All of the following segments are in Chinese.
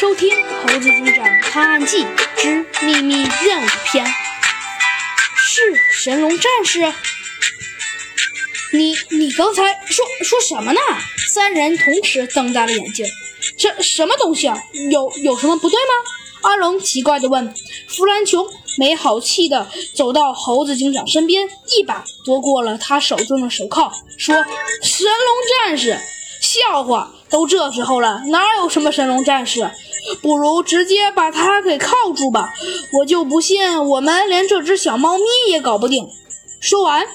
收听《猴子警长探案记之秘密任务篇》。是神龙战士？你你刚才说说什么呢？三人同时瞪大了眼睛。这什么东西啊？有有什么不对吗？阿龙奇怪地问。弗兰琼没好气地走到猴子警长身边，一把夺过了他手中的手铐，说：“神龙战士，笑话！都这时候了，哪有什么神龙战士？不如直接把他给铐住吧！我就不信我们连这只小猫咪也搞不定。”说完，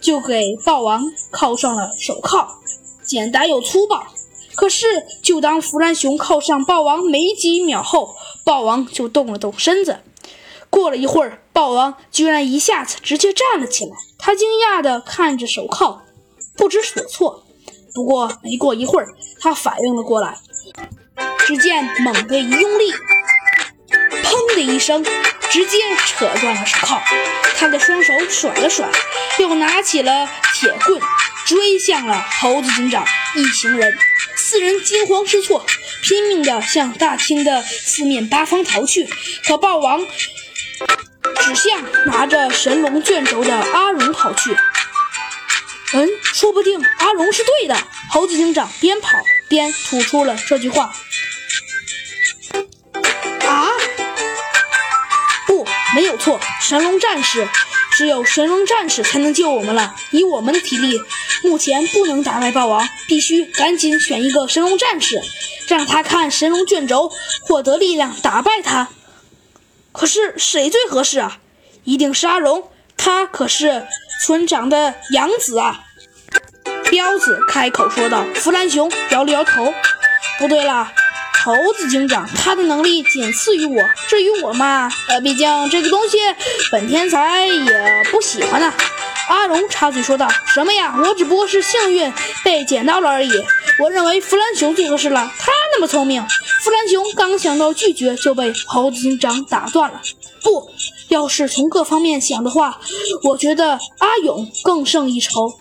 就给豹王铐上了手铐，简单又粗暴。可是，就当弗兰熊靠上豹王没几秒后，豹王就动了动身子。过了一会儿，豹王居然一下子直接站了起来。他惊讶地看着手铐，不知所措。不过没过一会儿，他反应了过来。只见猛地一用力，砰的一声，直接扯断了手铐。他的双手甩了甩，又拿起了铁棍，追向了猴子警长一行人。四人惊慌失措，拼命地向大厅的四面八方逃去。可豹王指向拿着神龙卷轴的阿荣跑去。嗯，说不定阿龙是对的。猴子警长边跑边吐出了这句话。啊，不，没有错，神龙战士。只有神龙战士才能救我们了。以我们的体力，目前不能打败霸王，必须赶紧选一个神龙战士，让他看神龙卷轴，获得力量打败他。可是谁最合适啊？一定是阿龙，他可是村长的养子啊！彪子开口说道。弗兰熊摇了摇头，不对啦。猴子警长，他的能力仅次于我。至于我嘛，呃，毕竟这个东西本天才也不喜欢呢。阿龙插嘴说道：“什么呀？我只不过是幸运被捡到了而已。我认为弗兰熊最合适了，他那么聪明。”弗兰熊刚想到拒绝，就被猴子警长打断了。不要是从各方面想的话，我觉得阿勇更胜一筹。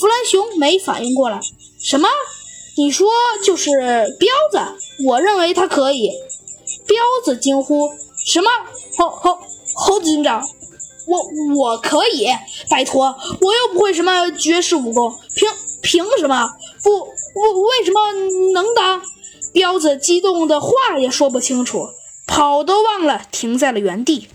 弗兰熊没反应过来，什么？你说就是彪子？我认为他可以。彪子惊呼：“什么？猴猴猴子警长，我我可以？拜托，我又不会什么绝世武功，凭凭什么？不，我为什么能当？”彪子激动的话也说不清楚，跑都忘了停在了原地。